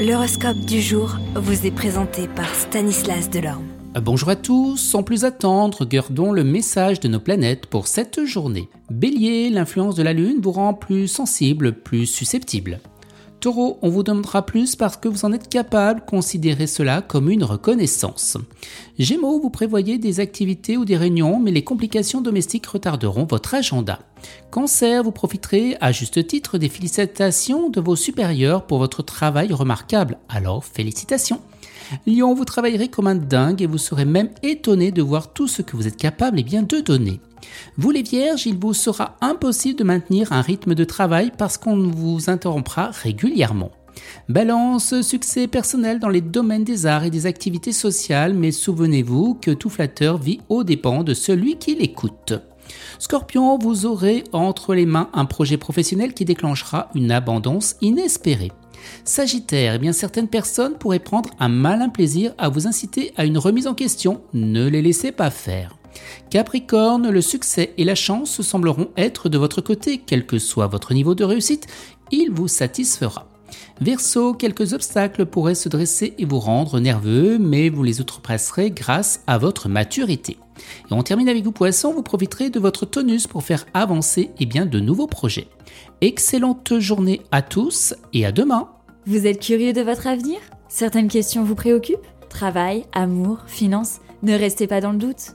L'horoscope du jour vous est présenté par Stanislas Delorme. Bonjour à tous, sans plus attendre, gardons le message de nos planètes pour cette journée. Bélier, l'influence de la Lune vous rend plus sensible, plus susceptible. Taureau, on vous demandera plus parce que vous en êtes capable, considérez cela comme une reconnaissance. Gémeaux, vous prévoyez des activités ou des réunions, mais les complications domestiques retarderont votre agenda. Cancer, vous profiterez à juste titre des félicitations de vos supérieurs pour votre travail remarquable, alors félicitations. Lion, vous travaillerez comme un dingue et vous serez même étonné de voir tout ce que vous êtes capable et bien de donner. Vous les vierges, il vous sera impossible de maintenir un rythme de travail parce qu'on vous interrompra régulièrement. Balance, succès personnel dans les domaines des arts et des activités sociales, mais souvenez-vous que tout flatteur vit aux dépens de celui qui l'écoute. Scorpion, vous aurez entre les mains un projet professionnel qui déclenchera une abondance inespérée. Sagittaire, eh bien certaines personnes pourraient prendre un malin plaisir à vous inciter à une remise en question, ne les laissez pas faire. Capricorne, le succès et la chance sembleront être de votre côté, quel que soit votre niveau de réussite, il vous satisfera. Verseau, quelques obstacles pourraient se dresser et vous rendre nerveux, mais vous les outrepasserez grâce à votre maturité. Et on termine avec vous Poisson, vous profiterez de votre tonus pour faire avancer bien de nouveaux projets. Excellente journée à tous et à demain. Vous êtes curieux de votre avenir? Certaines questions vous préoccupent? Travail, amour, finances? Ne restez pas dans le doute.